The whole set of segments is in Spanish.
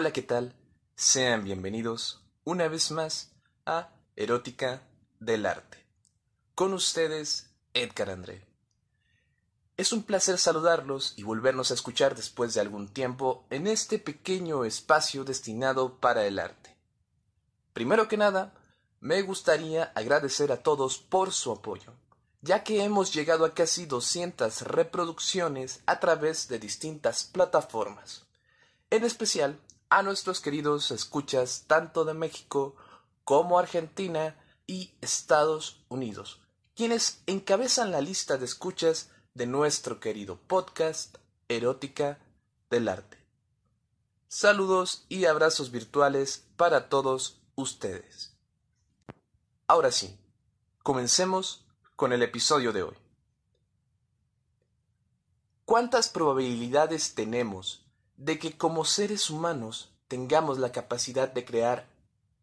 Hola, ¿qué tal? Sean bienvenidos una vez más a Erótica del Arte. Con ustedes, Edgar André. Es un placer saludarlos y volvernos a escuchar después de algún tiempo en este pequeño espacio destinado para el arte. Primero que nada, me gustaría agradecer a todos por su apoyo, ya que hemos llegado a casi 200 reproducciones a través de distintas plataformas. En especial, a nuestros queridos escuchas tanto de México como Argentina y Estados Unidos, quienes encabezan la lista de escuchas de nuestro querido podcast Erótica del Arte. Saludos y abrazos virtuales para todos ustedes. Ahora sí, comencemos con el episodio de hoy. ¿Cuántas probabilidades tenemos de que como seres humanos tengamos la capacidad de crear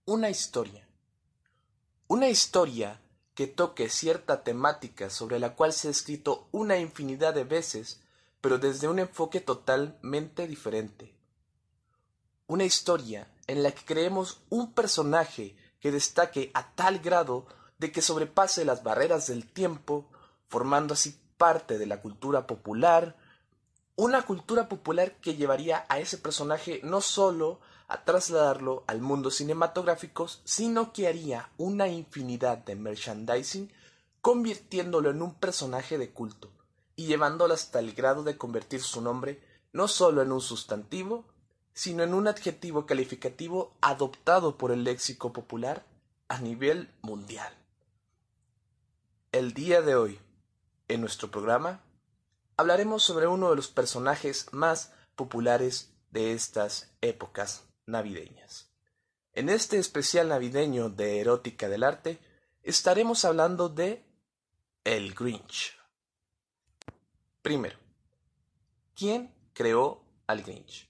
una historia. Una historia que toque cierta temática sobre la cual se ha escrito una infinidad de veces, pero desde un enfoque totalmente diferente. Una historia en la que creemos un personaje que destaque a tal grado de que sobrepase las barreras del tiempo, formando así parte de la cultura popular, una cultura popular que llevaría a ese personaje no solo a trasladarlo al mundo cinematográfico, sino que haría una infinidad de merchandising convirtiéndolo en un personaje de culto y llevándolo hasta el grado de convertir su nombre no solo en un sustantivo, sino en un adjetivo calificativo adoptado por el léxico popular a nivel mundial. El día de hoy, en nuestro programa, hablaremos sobre uno de los personajes más populares de estas épocas navideñas. En este especial navideño de Erótica del Arte estaremos hablando de El Grinch. Primero, ¿quién creó al Grinch?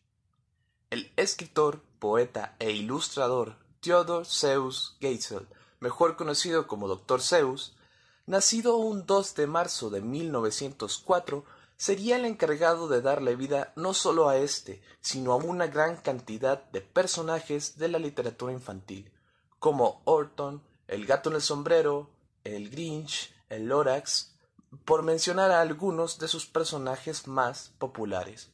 El escritor, poeta e ilustrador Theodor Zeus Geisel, mejor conocido como Dr. Zeus, nacido un 2 de marzo de 1904, sería el encargado de darle vida no solo a este, sino a una gran cantidad de personajes de la literatura infantil, como Orton, el gato en el sombrero, el Grinch, el Lorax, por mencionar a algunos de sus personajes más populares.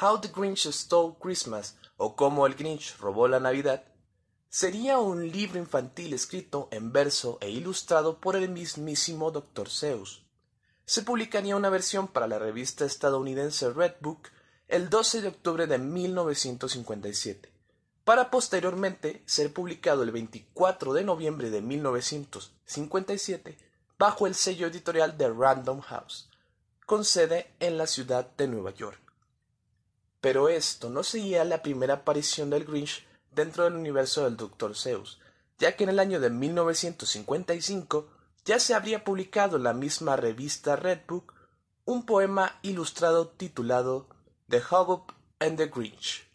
How the Grinch Stole Christmas o Cómo el Grinch robó la Navidad sería un libro infantil escrito en verso e ilustrado por el mismísimo Dr. Seuss se publicaría una versión para la revista estadounidense Red Book el 12 de octubre de 1957, para posteriormente ser publicado el 24 de noviembre de 1957 bajo el sello editorial de Random House, con sede en la ciudad de Nueva York. Pero esto no sería la primera aparición del Grinch dentro del universo del Dr. Seuss, ya que en el año de 1955 ya se habría publicado en la misma revista Redbook un poema ilustrado titulado The Hobbit and the Grinch.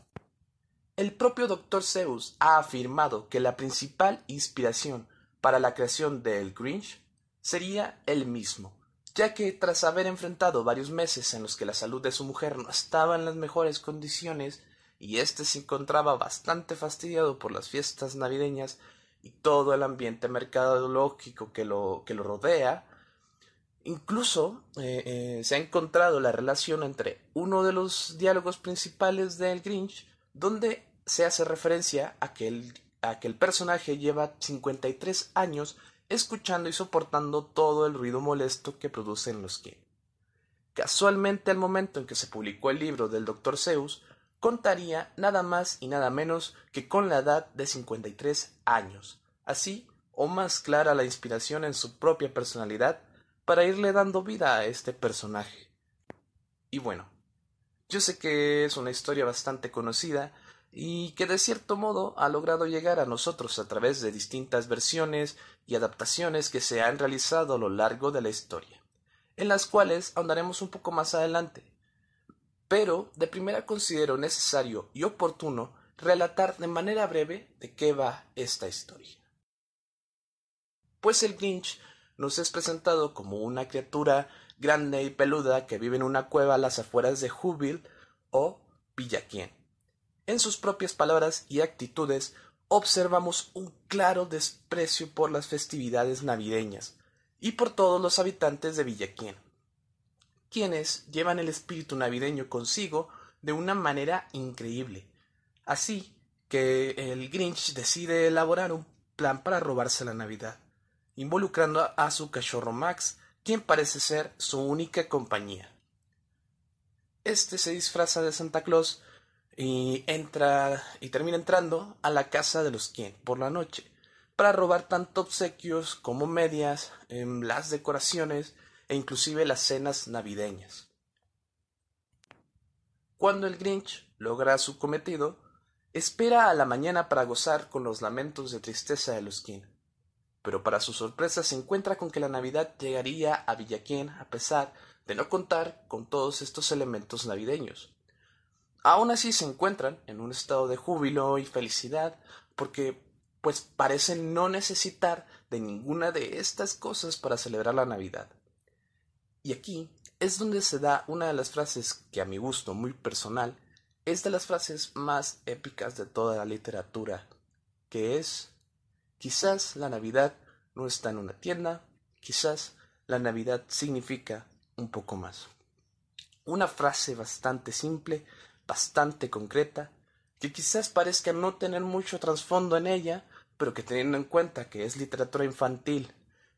El propio Dr. Seuss ha afirmado que la principal inspiración para la creación de El Grinch sería él mismo, ya que tras haber enfrentado varios meses en los que la salud de su mujer no estaba en las mejores condiciones y éste se encontraba bastante fastidiado por las fiestas navideñas, y todo el ambiente mercadológico que lo, que lo rodea, incluso eh, eh, se ha encontrado la relación entre uno de los diálogos principales del Grinch, donde se hace referencia a que el, a que el personaje lleva 53 años escuchando y soportando todo el ruido molesto que producen los que. Casualmente al momento en que se publicó el libro del Dr. Zeus, contaría nada más y nada menos que con la edad de 53 años, así o más clara la inspiración en su propia personalidad para irle dando vida a este personaje. Y bueno, yo sé que es una historia bastante conocida y que de cierto modo ha logrado llegar a nosotros a través de distintas versiones y adaptaciones que se han realizado a lo largo de la historia, en las cuales ahondaremos un poco más adelante, pero de primera considero necesario y oportuno relatar de manera breve de qué va esta historia. Pues el Grinch nos es presentado como una criatura grande y peluda que vive en una cueva a las afueras de Júbil o Villaquien, en sus propias palabras y actitudes observamos un claro desprecio por las festividades navideñas y por todos los habitantes de Villaquien, quienes llevan el espíritu navideño consigo de una manera increíble. Así que el Grinch decide elaborar un plan para robarse la Navidad, involucrando a su cachorro Max, quien parece ser su única compañía. Este se disfraza de Santa Claus y entra y termina entrando a la casa de los quien por la noche para robar tanto obsequios como medias, em, las decoraciones e inclusive las cenas navideñas. Cuando el Grinch logra su cometido, espera a la mañana para gozar con los lamentos de tristeza de los Quien. Pero para su sorpresa se encuentra con que la Navidad llegaría a Villaquien a pesar de no contar con todos estos elementos navideños. Aún así se encuentran en un estado de júbilo y felicidad porque pues parecen no necesitar de ninguna de estas cosas para celebrar la Navidad. Y aquí es donde se da una de las frases que a mi gusto muy personal es de las frases más épicas de toda la literatura, que es quizás la Navidad no está en una tienda, quizás la Navidad significa un poco más. Una frase bastante simple, bastante concreta, que quizás parezca no tener mucho trasfondo en ella, pero que teniendo en cuenta que es literatura infantil,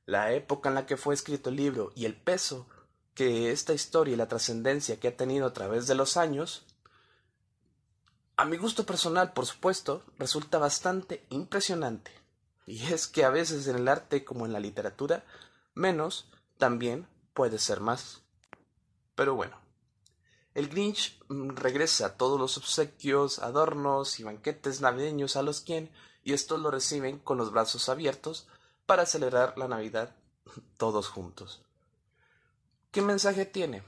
la época en la que fue escrito el libro y el peso que esta historia y la trascendencia que ha tenido a través de los años, a mi gusto personal, por supuesto, resulta bastante impresionante. Y es que a veces en el arte como en la literatura, menos también puede ser más. Pero bueno, el Grinch mm, regresa a todos los obsequios, adornos y banquetes navideños a los quien, y estos lo reciben con los brazos abiertos para celebrar la Navidad todos juntos. ¿Qué mensaje tiene?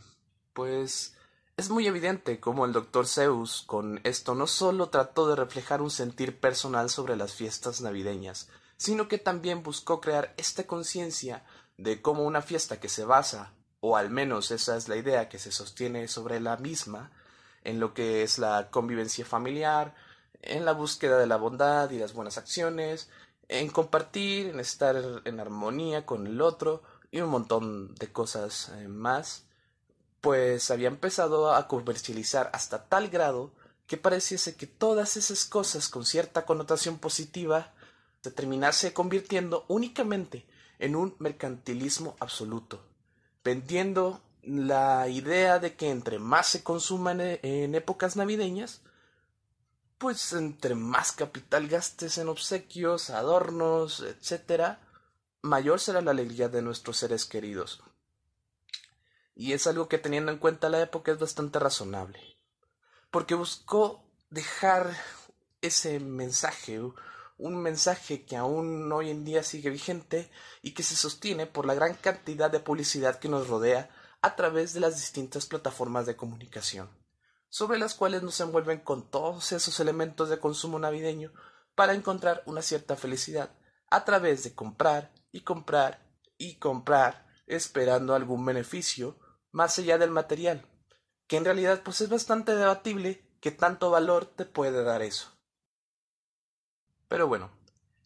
Pues es muy evidente cómo el Dr. Zeus con esto no solo trató de reflejar un sentir personal sobre las fiestas navideñas, sino que también buscó crear esta conciencia de cómo una fiesta que se basa o al menos esa es la idea que se sostiene sobre la misma, en lo que es la convivencia familiar, en la búsqueda de la bondad y las buenas acciones, en compartir, en estar en armonía con el otro y un montón de cosas eh, más, pues había empezado a comercializar hasta tal grado que pareciese que todas esas cosas con cierta connotación positiva se terminase convirtiendo únicamente en un mercantilismo absoluto vendiendo la idea de que entre más se consuman en épocas navideñas, pues entre más capital gastes en obsequios, adornos, etc., mayor será la alegría de nuestros seres queridos. Y es algo que teniendo en cuenta la época es bastante razonable, porque buscó dejar ese mensaje, un mensaje que aún hoy en día sigue vigente y que se sostiene por la gran cantidad de publicidad que nos rodea a través de las distintas plataformas de comunicación, sobre las cuales nos envuelven con todos esos elementos de consumo navideño para encontrar una cierta felicidad a través de comprar y comprar y comprar esperando algún beneficio más allá del material, que en realidad pues es bastante debatible que tanto valor te puede dar eso. Pero bueno,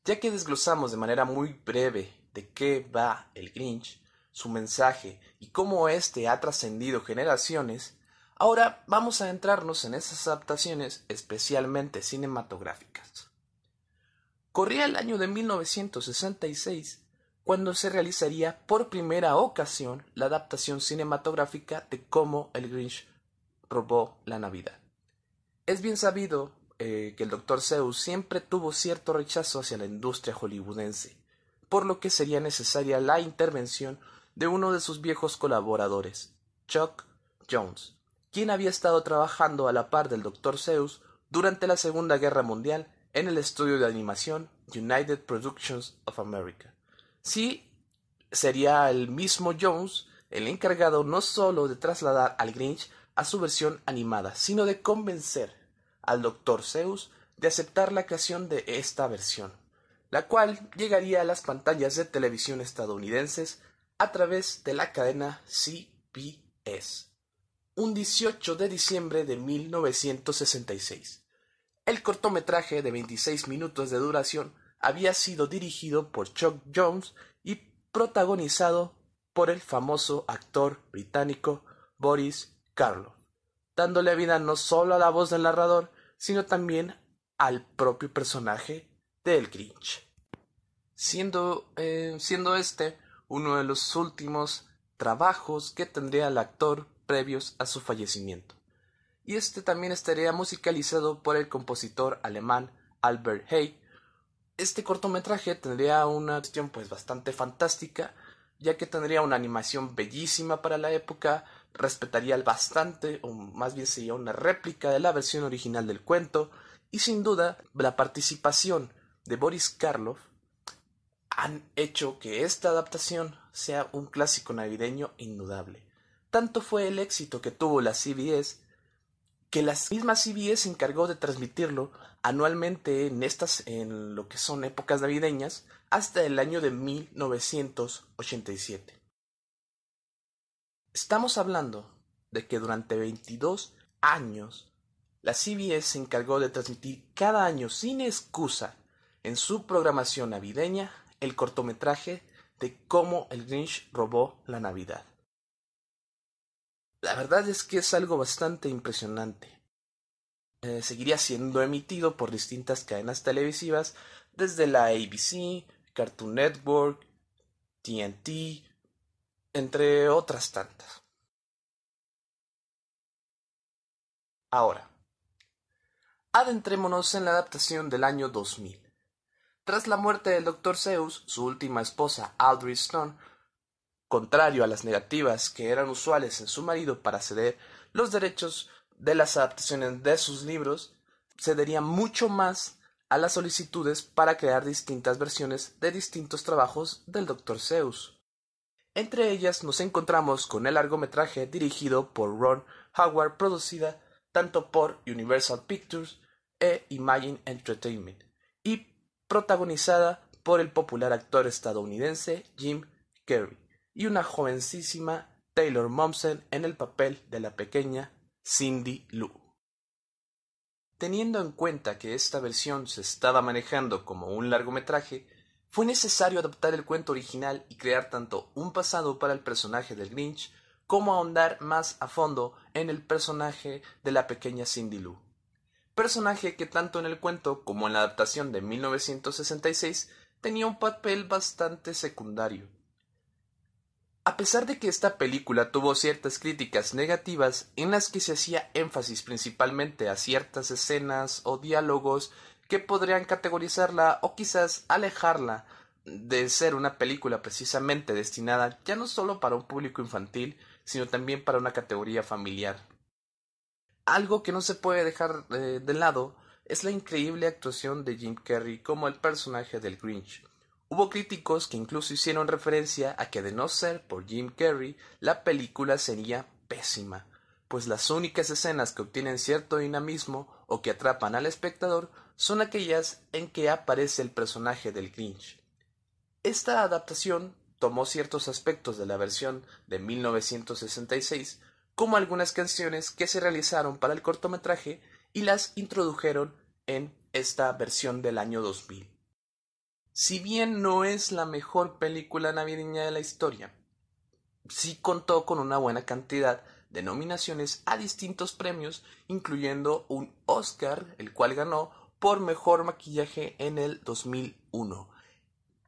ya que desglosamos de manera muy breve de qué va el Grinch, su mensaje y cómo éste ha trascendido generaciones, ahora vamos a adentrarnos en esas adaptaciones especialmente cinematográficas. Corría el año de 1966 cuando se realizaría por primera ocasión la adaptación cinematográfica de cómo el Grinch robó la Navidad. Es bien sabido eh, que el Dr. Zeus siempre tuvo cierto rechazo hacia la industria hollywoodense, por lo que sería necesaria la intervención de uno de sus viejos colaboradores, Chuck Jones, quien había estado trabajando a la par del Dr. Zeus durante la Segunda Guerra Mundial en el estudio de animación United Productions of America. Sí, sería el mismo Jones el encargado no solo de trasladar al Grinch a su versión animada, sino de convencer al Dr. Zeus de aceptar la creación de esta versión, la cual llegaría a las pantallas de televisión estadounidenses a través de la cadena CBS, un 18 de diciembre de 1966. El cortometraje de 26 minutos de duración había sido dirigido por Chuck Jones y protagonizado por el famoso actor británico Boris Karloff, dándole vida no solo a la voz del narrador, sino también al propio personaje del Grinch. Siendo, eh, siendo este uno de los últimos trabajos que tendría el actor previos a su fallecimiento. Y este también estaría musicalizado por el compositor alemán Albert. Este cortometraje tendría una cuestión pues bastante fantástica, ya que tendría una animación bellísima para la época, respetaría bastante, o más bien sería una réplica de la versión original del cuento, y sin duda la participación de Boris Karloff han hecho que esta adaptación sea un clásico navideño indudable. Tanto fue el éxito que tuvo la CBS que la misma CBS se encargó de transmitirlo anualmente en estas en lo que son épocas navideñas hasta el año de 1987. Estamos hablando de que durante 22 años la CBS se encargó de transmitir cada año sin excusa en su programación navideña el cortometraje de cómo el Grinch robó la Navidad. La verdad es que es algo bastante impresionante. Eh, seguiría siendo emitido por distintas cadenas televisivas desde la ABC, Cartoon Network, TNT, entre otras tantas. Ahora, adentrémonos en la adaptación del año 2000. Tras la muerte del Dr. Zeus, su última esposa, Audrey Stone, contrario a las negativas que eran usuales en su marido para ceder los derechos de las adaptaciones de sus libros, cedería mucho más a las solicitudes para crear distintas versiones de distintos trabajos del Dr. Zeus. Entre ellas nos encontramos con el largometraje dirigido por Ron Howard, producida tanto por Universal Pictures e Imagine Entertainment, y protagonizada por el popular actor estadounidense Jim Carrey y una jovencísima Taylor Momsen en el papel de la pequeña Cindy Lou. Teniendo en cuenta que esta versión se estaba manejando como un largometraje, fue necesario adaptar el cuento original y crear tanto un pasado para el personaje del Grinch como ahondar más a fondo en el personaje de la pequeña Cindy Lou personaje que tanto en el cuento como en la adaptación de 1966 tenía un papel bastante secundario. A pesar de que esta película tuvo ciertas críticas negativas en las que se hacía énfasis principalmente a ciertas escenas o diálogos que podrían categorizarla o quizás alejarla de ser una película precisamente destinada ya no solo para un público infantil, sino también para una categoría familiar. Algo que no se puede dejar eh, de lado es la increíble actuación de Jim Carrey como el personaje del Grinch. Hubo críticos que incluso hicieron referencia a que de no ser por Jim Carrey, la película sería pésima, pues las únicas escenas que obtienen cierto dinamismo o que atrapan al espectador son aquellas en que aparece el personaje del Grinch. Esta adaptación tomó ciertos aspectos de la versión de 1966, como algunas canciones que se realizaron para el cortometraje y las introdujeron en esta versión del año 2000. Si bien no es la mejor película navideña de la historia, sí contó con una buena cantidad de nominaciones a distintos premios, incluyendo un Oscar, el cual ganó por mejor maquillaje en el 2001.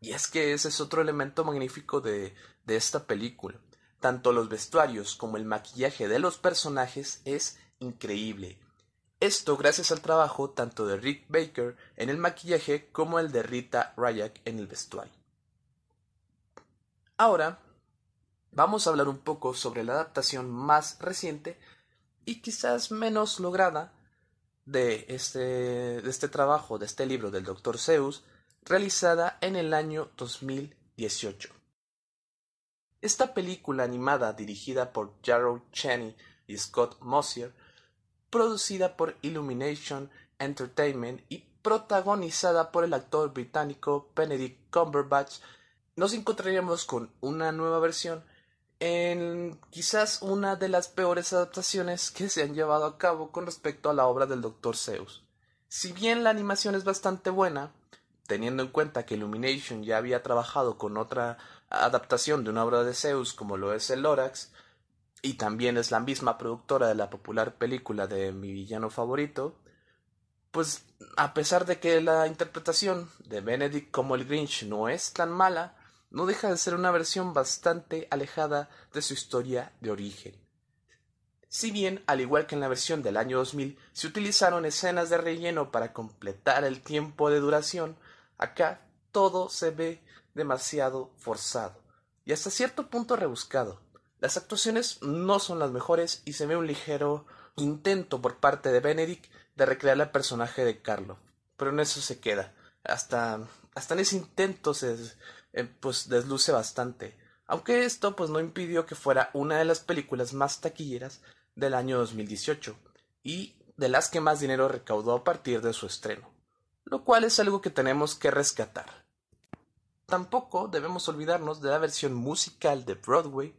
Y es que ese es otro elemento magnífico de, de esta película. Tanto los vestuarios como el maquillaje de los personajes es increíble. Esto gracias al trabajo tanto de Rick Baker en el maquillaje como el de Rita Ryak en el vestuario. Ahora vamos a hablar un poco sobre la adaptación más reciente y quizás menos lograda de este, este trabajo, de este libro del Dr. Zeus, realizada en el año 2018. Esta película animada dirigida por Jarrell Cheney y Scott Mosier, producida por Illumination Entertainment y protagonizada por el actor británico Benedict Cumberbatch, nos encontraríamos con una nueva versión en quizás una de las peores adaptaciones que se han llevado a cabo con respecto a la obra del Dr. Zeus. Si bien la animación es bastante buena, teniendo en cuenta que Illumination ya había trabajado con otra adaptación de una obra de Zeus como lo es el Lorax, y también es la misma productora de la popular película de Mi villano favorito, pues a pesar de que la interpretación de Benedict como el Grinch no es tan mala, no deja de ser una versión bastante alejada de su historia de origen. Si bien, al igual que en la versión del año 2000, se utilizaron escenas de relleno para completar el tiempo de duración, acá todo se ve demasiado forzado y hasta cierto punto rebuscado. Las actuaciones no son las mejores y se ve un ligero intento por parte de Benedict de recrear el personaje de Carlo, pero en eso se queda. Hasta, hasta en ese intento se eh, pues desluce bastante, aunque esto pues no impidió que fuera una de las películas más taquilleras del año 2018 y de las que más dinero recaudó a partir de su estreno, lo cual es algo que tenemos que rescatar. Tampoco debemos olvidarnos de la versión musical de Broadway,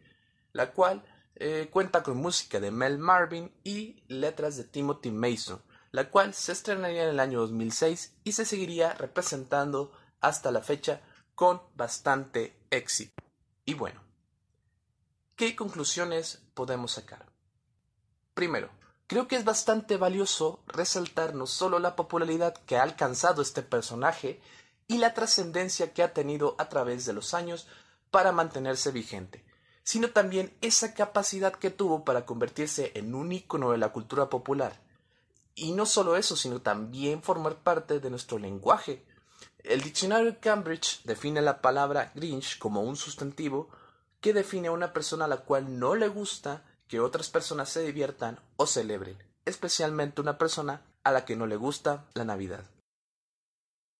la cual eh, cuenta con música de Mel Marvin y letras de Timothy Mason, la cual se estrenaría en el año 2006 y se seguiría representando hasta la fecha con bastante éxito. Y bueno, ¿qué conclusiones podemos sacar? Primero, creo que es bastante valioso resaltar no solo la popularidad que ha alcanzado este personaje, y la trascendencia que ha tenido a través de los años para mantenerse vigente, sino también esa capacidad que tuvo para convertirse en un ícono de la cultura popular. Y no solo eso, sino también formar parte de nuestro lenguaje. El diccionario Cambridge define la palabra Grinch como un sustantivo que define a una persona a la cual no le gusta que otras personas se diviertan o celebren, especialmente una persona a la que no le gusta la Navidad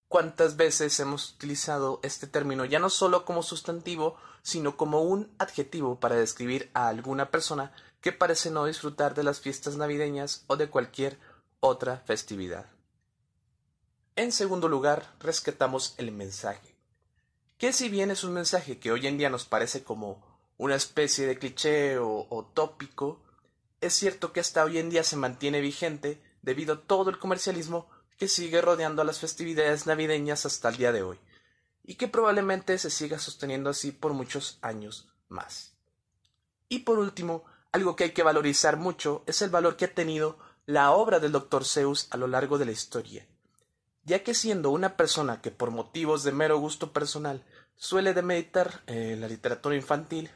cuántas veces hemos utilizado este término ya no solo como sustantivo, sino como un adjetivo para describir a alguna persona que parece no disfrutar de las fiestas navideñas o de cualquier otra festividad. En segundo lugar, rescatamos el mensaje, que si bien es un mensaje que hoy en día nos parece como una especie de cliché o, o tópico, es cierto que hasta hoy en día se mantiene vigente debido a todo el comercialismo que sigue rodeando las festividades navideñas hasta el día de hoy, y que probablemente se siga sosteniendo así por muchos años más. Y por último, algo que hay que valorizar mucho es el valor que ha tenido la obra del Dr. Zeus a lo largo de la historia, ya que siendo una persona que por motivos de mero gusto personal suele demeditar eh, la literatura infantil,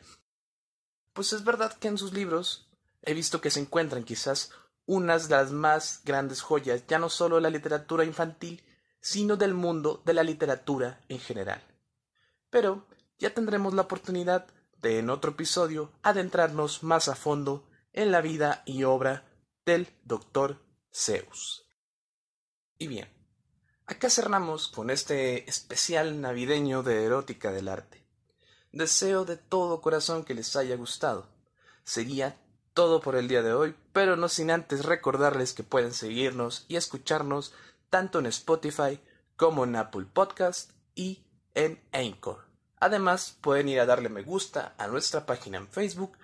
pues es verdad que en sus libros he visto que se encuentran quizás unas de las más grandes joyas ya no solo de la literatura infantil, sino del mundo de la literatura en general. Pero ya tendremos la oportunidad de en otro episodio adentrarnos más a fondo en la vida y obra del doctor Zeus. Y bien, acá cerramos con este especial navideño de erótica del arte. Deseo de todo corazón que les haya gustado. Sería todo por el día de hoy, pero no sin antes recordarles que pueden seguirnos y escucharnos tanto en Spotify como en Apple Podcast y en Anchor. Además, pueden ir a darle me gusta a nuestra página en Facebook,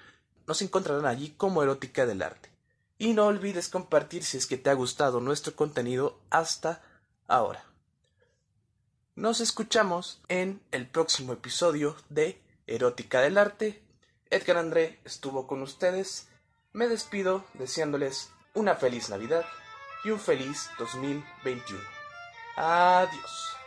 nos encontrarán allí como Erótica del Arte. Y no olvides compartir si es que te ha gustado nuestro contenido hasta ahora. Nos escuchamos en el próximo episodio de Erótica del Arte. Edgar André estuvo con ustedes me despido deseándoles una feliz Navidad y un feliz 2021. Adiós.